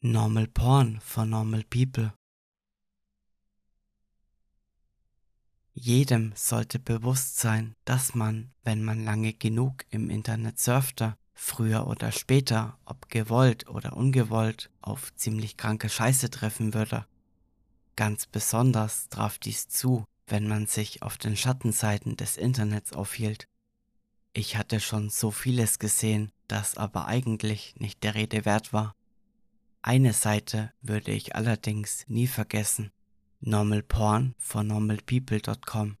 Normal Porn for Normal People. Jedem sollte bewusst sein, dass man, wenn man lange genug im Internet surfte, früher oder später, ob gewollt oder ungewollt, auf ziemlich kranke Scheiße treffen würde. Ganz besonders traf dies zu, wenn man sich auf den Schattenseiten des Internets aufhielt. Ich hatte schon so vieles gesehen, das aber eigentlich nicht der Rede wert war. Eine Seite würde ich allerdings nie vergessen. Normal Porn von normalpeople.com.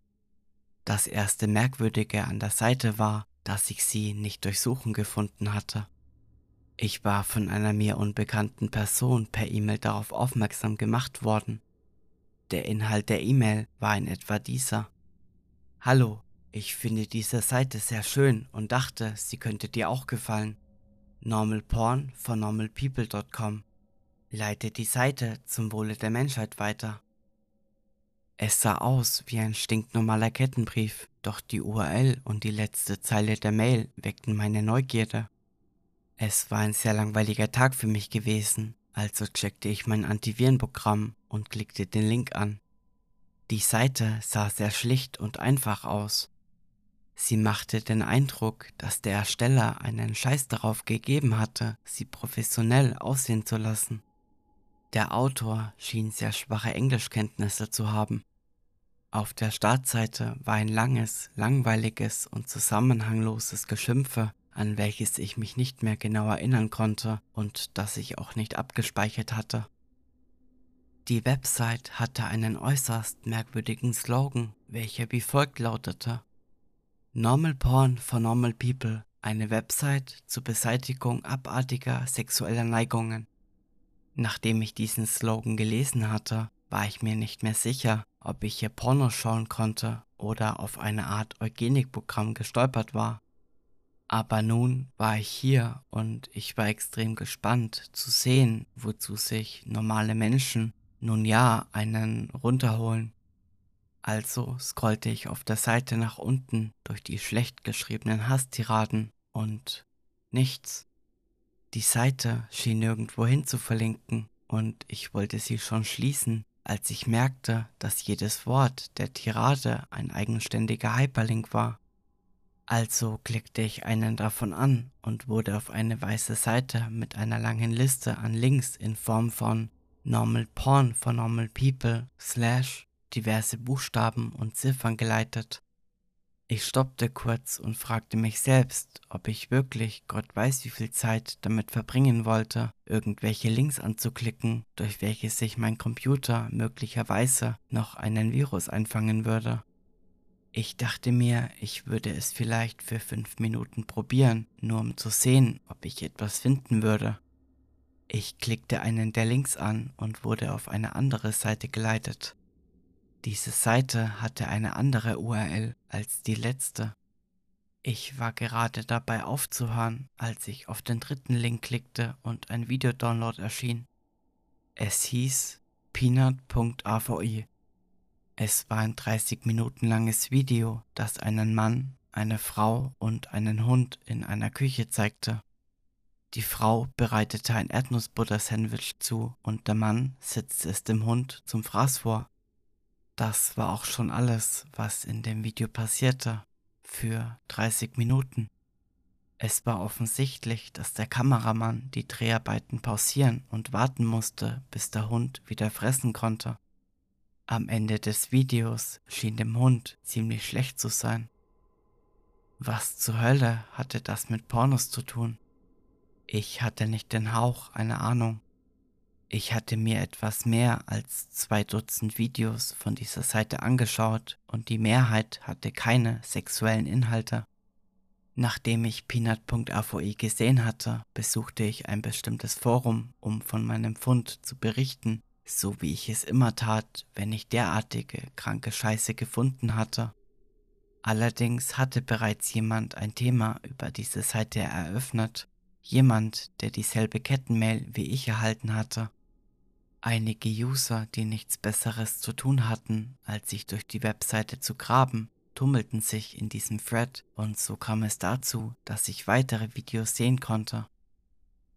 Das erste Merkwürdige an der Seite war, dass ich sie nicht durch Suchen gefunden hatte. Ich war von einer mir unbekannten Person per E-Mail darauf aufmerksam gemacht worden. Der Inhalt der E-Mail war in etwa dieser. Hallo, ich finde diese Seite sehr schön und dachte, sie könnte dir auch gefallen. Normal Porn von normalpeople.com. Leite die Seite zum Wohle der Menschheit weiter. Es sah aus wie ein stinknormaler Kettenbrief, doch die URL und die letzte Zeile der Mail weckten meine Neugierde. Es war ein sehr langweiliger Tag für mich gewesen, also checkte ich mein Antivirenprogramm und klickte den Link an. Die Seite sah sehr schlicht und einfach aus. Sie machte den Eindruck, dass der Ersteller einen Scheiß darauf gegeben hatte, sie professionell aussehen zu lassen. Der Autor schien sehr schwache Englischkenntnisse zu haben. Auf der Startseite war ein langes, langweiliges und zusammenhangloses Geschimpfe, an welches ich mich nicht mehr genau erinnern konnte und das ich auch nicht abgespeichert hatte. Die Website hatte einen äußerst merkwürdigen Slogan, welcher wie folgt lautete Normal Porn for Normal People, eine Website zur Beseitigung abartiger sexueller Neigungen. Nachdem ich diesen Slogan gelesen hatte, war ich mir nicht mehr sicher, ob ich hier Porno schauen konnte oder auf eine Art Eugenikprogramm gestolpert war. Aber nun war ich hier und ich war extrem gespannt zu sehen, wozu sich normale Menschen nun ja einen runterholen. Also scrollte ich auf der Seite nach unten durch die schlecht geschriebenen Hasstiraden und nichts. Die Seite schien nirgendwohin zu verlinken und ich wollte sie schon schließen, als ich merkte, dass jedes Wort der Tirade ein eigenständiger Hyperlink war. Also klickte ich einen davon an und wurde auf eine weiße Seite mit einer langen Liste an Links in Form von Normal Porn for Normal People slash diverse Buchstaben und Ziffern geleitet. Ich stoppte kurz und fragte mich selbst, ob ich wirklich Gott weiß wie viel Zeit damit verbringen wollte, irgendwelche Links anzuklicken, durch welche sich mein Computer möglicherweise noch einen Virus einfangen würde. Ich dachte mir, ich würde es vielleicht für fünf Minuten probieren, nur um zu sehen, ob ich etwas finden würde. Ich klickte einen der Links an und wurde auf eine andere Seite geleitet. Diese Seite hatte eine andere URL als die letzte. Ich war gerade dabei aufzuhören, als ich auf den dritten Link klickte und ein Videodownload erschien. Es hieß peanut.avi. Es war ein 30 Minuten langes Video, das einen Mann, eine Frau und einen Hund in einer Küche zeigte. Die Frau bereitete ein Erdnussbutter-Sandwich zu und der Mann setzte es dem Hund zum Fraß vor. Das war auch schon alles, was in dem Video passierte. Für 30 Minuten. Es war offensichtlich, dass der Kameramann die Dreharbeiten pausieren und warten musste, bis der Hund wieder fressen konnte. Am Ende des Videos schien dem Hund ziemlich schlecht zu sein. Was zur Hölle hatte das mit Pornos zu tun? Ich hatte nicht den Hauch einer Ahnung. Ich hatte mir etwas mehr als zwei Dutzend Videos von dieser Seite angeschaut und die Mehrheit hatte keine sexuellen Inhalte. Nachdem ich peanut.avoe gesehen hatte, besuchte ich ein bestimmtes Forum, um von meinem Fund zu berichten, so wie ich es immer tat, wenn ich derartige kranke Scheiße gefunden hatte. Allerdings hatte bereits jemand ein Thema über diese Seite eröffnet, jemand, der dieselbe Kettenmail wie ich erhalten hatte. Einige User, die nichts Besseres zu tun hatten, als sich durch die Webseite zu graben, tummelten sich in diesem Thread und so kam es dazu, dass ich weitere Videos sehen konnte.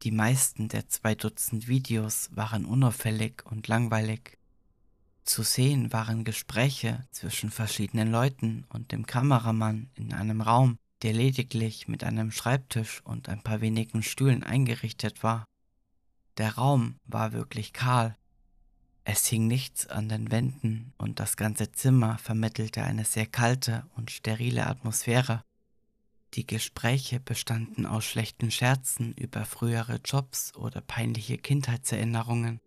Die meisten der zwei Dutzend Videos waren unauffällig und langweilig. Zu sehen waren Gespräche zwischen verschiedenen Leuten und dem Kameramann in einem Raum, der lediglich mit einem Schreibtisch und ein paar wenigen Stühlen eingerichtet war. Der Raum war wirklich kahl. Es hing nichts an den Wänden und das ganze Zimmer vermittelte eine sehr kalte und sterile Atmosphäre. Die Gespräche bestanden aus schlechten Scherzen über frühere Jobs oder peinliche Kindheitserinnerungen.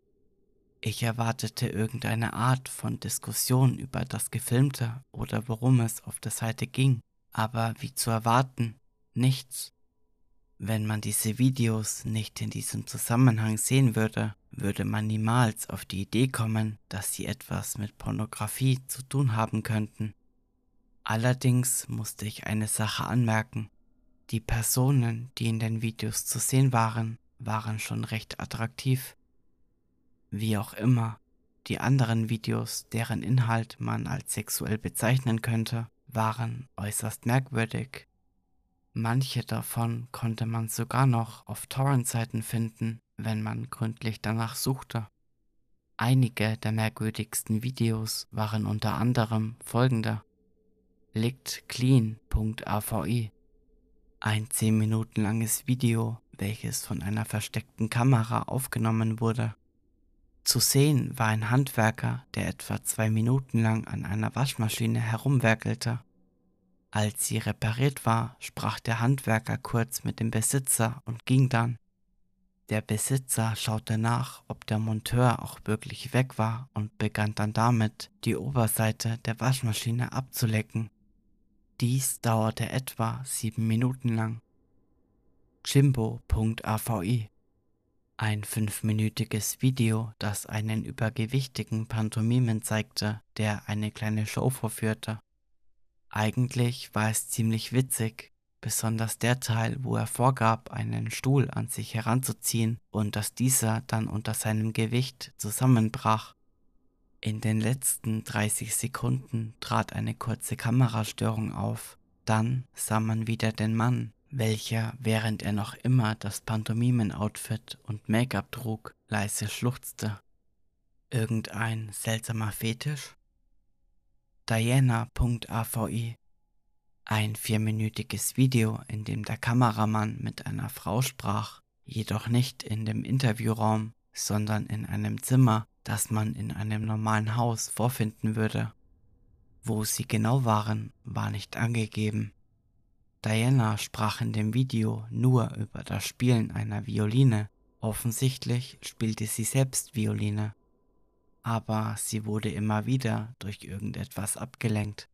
Ich erwartete irgendeine Art von Diskussion über das Gefilmte oder worum es auf der Seite ging, aber wie zu erwarten, nichts. Wenn man diese Videos nicht in diesem Zusammenhang sehen würde, würde man niemals auf die Idee kommen, dass sie etwas mit Pornografie zu tun haben könnten. Allerdings musste ich eine Sache anmerken. Die Personen, die in den Videos zu sehen waren, waren schon recht attraktiv. Wie auch immer, die anderen Videos, deren Inhalt man als sexuell bezeichnen könnte, waren äußerst merkwürdig. Manche davon konnte man sogar noch auf Torrent-Seiten finden, wenn man gründlich danach suchte. Einige der merkwürdigsten Videos waren unter anderem folgende. Licktclean.avi Ein 10 Minuten langes Video, welches von einer versteckten Kamera aufgenommen wurde. Zu sehen war ein Handwerker, der etwa zwei Minuten lang an einer Waschmaschine herumwerkelte. Als sie repariert war, sprach der Handwerker kurz mit dem Besitzer und ging dann. Der Besitzer schaute nach, ob der Monteur auch wirklich weg war und begann dann damit, die Oberseite der Waschmaschine abzulecken. Dies dauerte etwa sieben Minuten lang. Jimbo.avi ein fünfminütiges Video, das einen übergewichtigen Pantomimen zeigte, der eine kleine Show vorführte. Eigentlich war es ziemlich witzig, besonders der Teil, wo er vorgab, einen Stuhl an sich heranzuziehen und dass dieser dann unter seinem Gewicht zusammenbrach. In den letzten 30 Sekunden trat eine kurze Kamerastörung auf, dann sah man wieder den Mann, welcher, während er noch immer das Pantomimen-Outfit und Make-up trug, leise schluchzte. Irgendein seltsamer Fetisch? Diana.avi Ein vierminütiges Video, in dem der Kameramann mit einer Frau sprach, jedoch nicht in dem Interviewraum, sondern in einem Zimmer, das man in einem normalen Haus vorfinden würde. Wo sie genau waren, war nicht angegeben. Diana sprach in dem Video nur über das Spielen einer Violine. Offensichtlich spielte sie selbst Violine. Aber sie wurde immer wieder durch irgendetwas abgelenkt.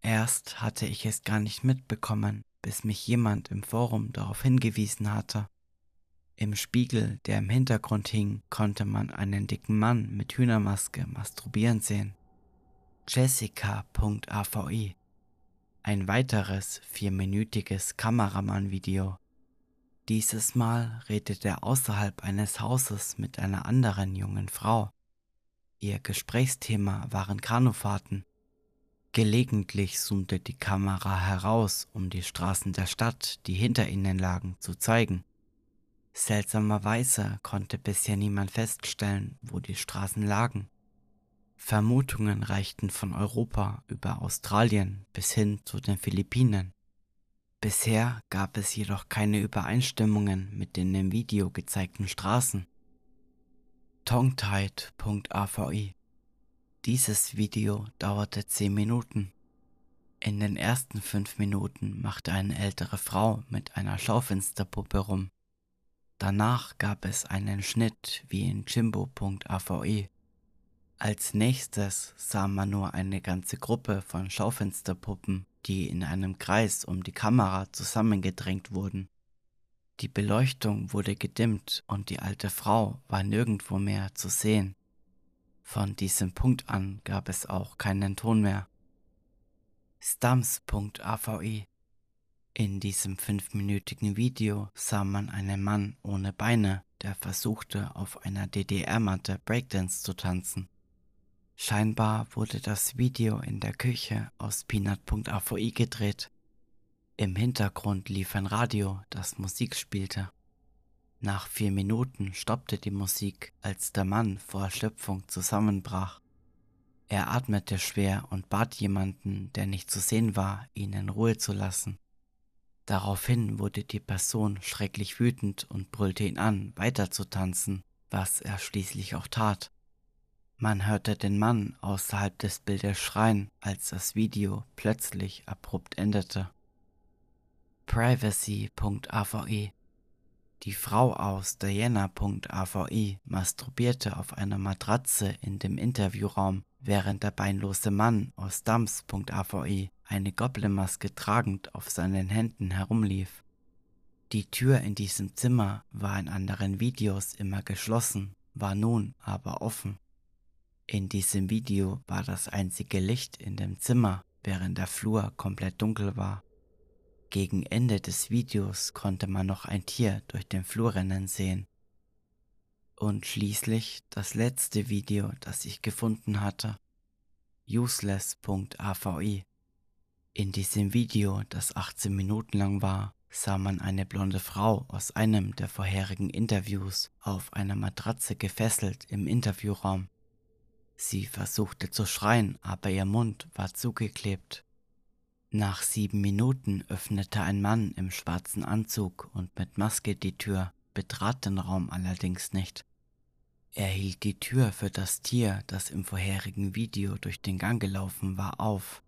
Erst hatte ich es gar nicht mitbekommen, bis mich jemand im Forum darauf hingewiesen hatte. Im Spiegel, der im Hintergrund hing, konnte man einen dicken Mann mit Hühnermaske masturbieren sehen. Jessica.avi ein weiteres vierminütiges Kameramann-Video. Dieses Mal redet er außerhalb eines Hauses mit einer anderen jungen Frau. Ihr Gesprächsthema waren Kanufahrten. Gelegentlich zoomte die Kamera heraus, um die Straßen der Stadt, die hinter ihnen lagen, zu zeigen. Seltsamerweise konnte bisher niemand feststellen, wo die Straßen lagen. Vermutungen reichten von Europa über Australien bis hin zu den Philippinen. Bisher gab es jedoch keine Übereinstimmungen mit den im Video gezeigten Straßen. Tonguetide.avi Dieses Video dauerte 10 Minuten. In den ersten 5 Minuten machte eine ältere Frau mit einer Schaufensterpuppe rum. Danach gab es einen Schnitt wie in Jimbo.avi als nächstes sah man nur eine ganze Gruppe von Schaufensterpuppen, die in einem Kreis um die Kamera zusammengedrängt wurden. Die Beleuchtung wurde gedimmt und die alte Frau war nirgendwo mehr zu sehen. Von diesem Punkt an gab es auch keinen Ton mehr. Stams.avi In diesem fünfminütigen Video sah man einen Mann ohne Beine, der versuchte, auf einer DDR-Matte Breakdance zu tanzen. Scheinbar wurde das Video in der Küche aus Peanut.avi gedreht. Im Hintergrund lief ein Radio, das Musik spielte. Nach vier Minuten stoppte die Musik, als der Mann vor Erschöpfung zusammenbrach. Er atmete schwer und bat jemanden, der nicht zu sehen war, ihn in Ruhe zu lassen. Daraufhin wurde die Person schrecklich wütend und brüllte ihn an, weiter zu tanzen, was er schließlich auch tat. Man hörte den Mann außerhalb des Bildes schreien, als das Video plötzlich abrupt endete. Privacy.ave Die Frau aus Diana.ave masturbierte auf einer Matratze in dem Interviewraum, während der beinlose Mann aus Dumps.ave eine Goblin-Maske tragend auf seinen Händen herumlief. Die Tür in diesem Zimmer war in anderen Videos immer geschlossen, war nun aber offen. In diesem Video war das einzige Licht in dem Zimmer, während der Flur komplett dunkel war. Gegen Ende des Videos konnte man noch ein Tier durch den Flur rennen sehen. Und schließlich das letzte Video, das ich gefunden hatte. Useless.avi. In diesem Video, das 18 Minuten lang war, sah man eine blonde Frau aus einem der vorherigen Interviews auf einer Matratze gefesselt im Interviewraum. Sie versuchte zu schreien, aber ihr Mund war zugeklebt. Nach sieben Minuten öffnete ein Mann im schwarzen Anzug und mit Maske die Tür, betrat den Raum allerdings nicht. Er hielt die Tür für das Tier, das im vorherigen Video durch den Gang gelaufen war, auf.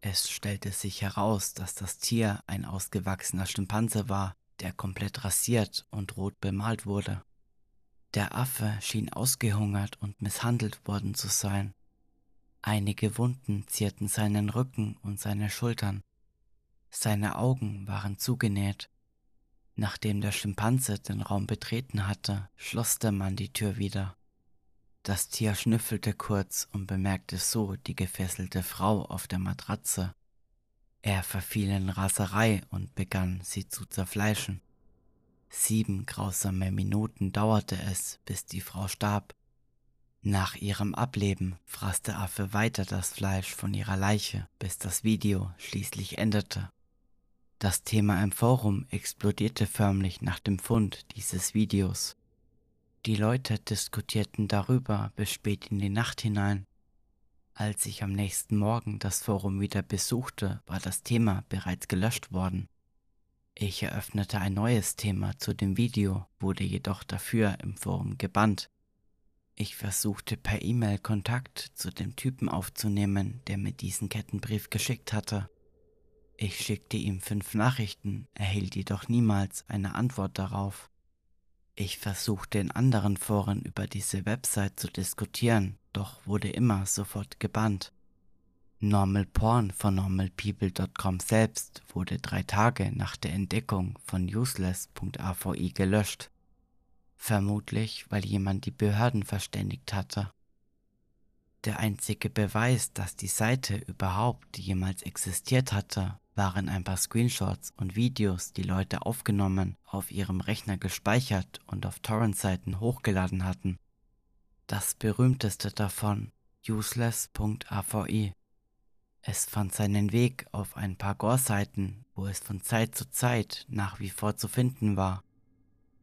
Es stellte sich heraus, dass das Tier ein ausgewachsener Schimpanse war, der komplett rasiert und rot bemalt wurde. Der Affe schien ausgehungert und misshandelt worden zu sein. Einige Wunden zierten seinen Rücken und seine Schultern. Seine Augen waren zugenäht. Nachdem der Schimpanse den Raum betreten hatte, schloss der Mann die Tür wieder. Das Tier schnüffelte kurz und bemerkte so die gefesselte Frau auf der Matratze. Er verfiel in Raserei und begann, sie zu zerfleischen. Sieben grausame Minuten dauerte es, bis die Frau starb. Nach ihrem Ableben fraß der Affe weiter das Fleisch von ihrer Leiche, bis das Video schließlich endete. Das Thema im Forum explodierte förmlich nach dem Fund dieses Videos. Die Leute diskutierten darüber bis spät in die Nacht hinein. Als ich am nächsten Morgen das Forum wieder besuchte, war das Thema bereits gelöscht worden. Ich eröffnete ein neues Thema zu dem Video, wurde jedoch dafür im Forum gebannt. Ich versuchte per E-Mail Kontakt zu dem Typen aufzunehmen, der mir diesen Kettenbrief geschickt hatte. Ich schickte ihm fünf Nachrichten, erhielt jedoch niemals eine Antwort darauf. Ich versuchte in anderen Foren über diese Website zu diskutieren, doch wurde immer sofort gebannt. Normal Porn von normalpeople.com selbst wurde drei Tage nach der Entdeckung von useless.avi gelöscht vermutlich weil jemand die Behörden verständigt hatte. Der einzige Beweis, dass die Seite überhaupt jemals existiert hatte, waren ein paar Screenshots und Videos, die Leute aufgenommen, auf ihrem Rechner gespeichert und auf Torrent-Seiten hochgeladen hatten. Das berühmteste davon, useless.avi. Es fand seinen Weg auf ein paar Gore-Seiten, wo es von Zeit zu Zeit nach wie vor zu finden war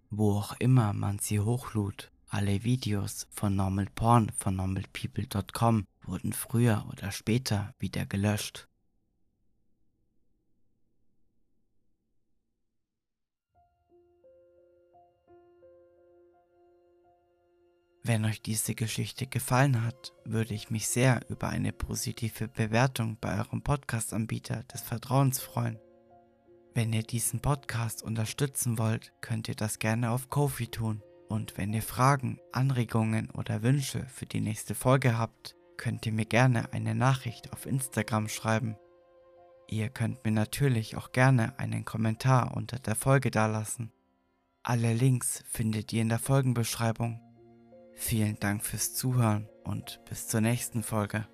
wo auch immer man sie hochlud. Alle Videos von Normal Porn von normalpeople.com wurden früher oder später wieder gelöscht. Wenn euch diese Geschichte gefallen hat, würde ich mich sehr über eine positive Bewertung bei eurem Podcast-Anbieter des Vertrauens freuen. Wenn ihr diesen Podcast unterstützen wollt, könnt ihr das gerne auf Kofi tun. Und wenn ihr Fragen, Anregungen oder Wünsche für die nächste Folge habt, könnt ihr mir gerne eine Nachricht auf Instagram schreiben. Ihr könnt mir natürlich auch gerne einen Kommentar unter der Folge dalassen. Alle Links findet ihr in der Folgenbeschreibung. Vielen Dank fürs Zuhören und bis zur nächsten Folge.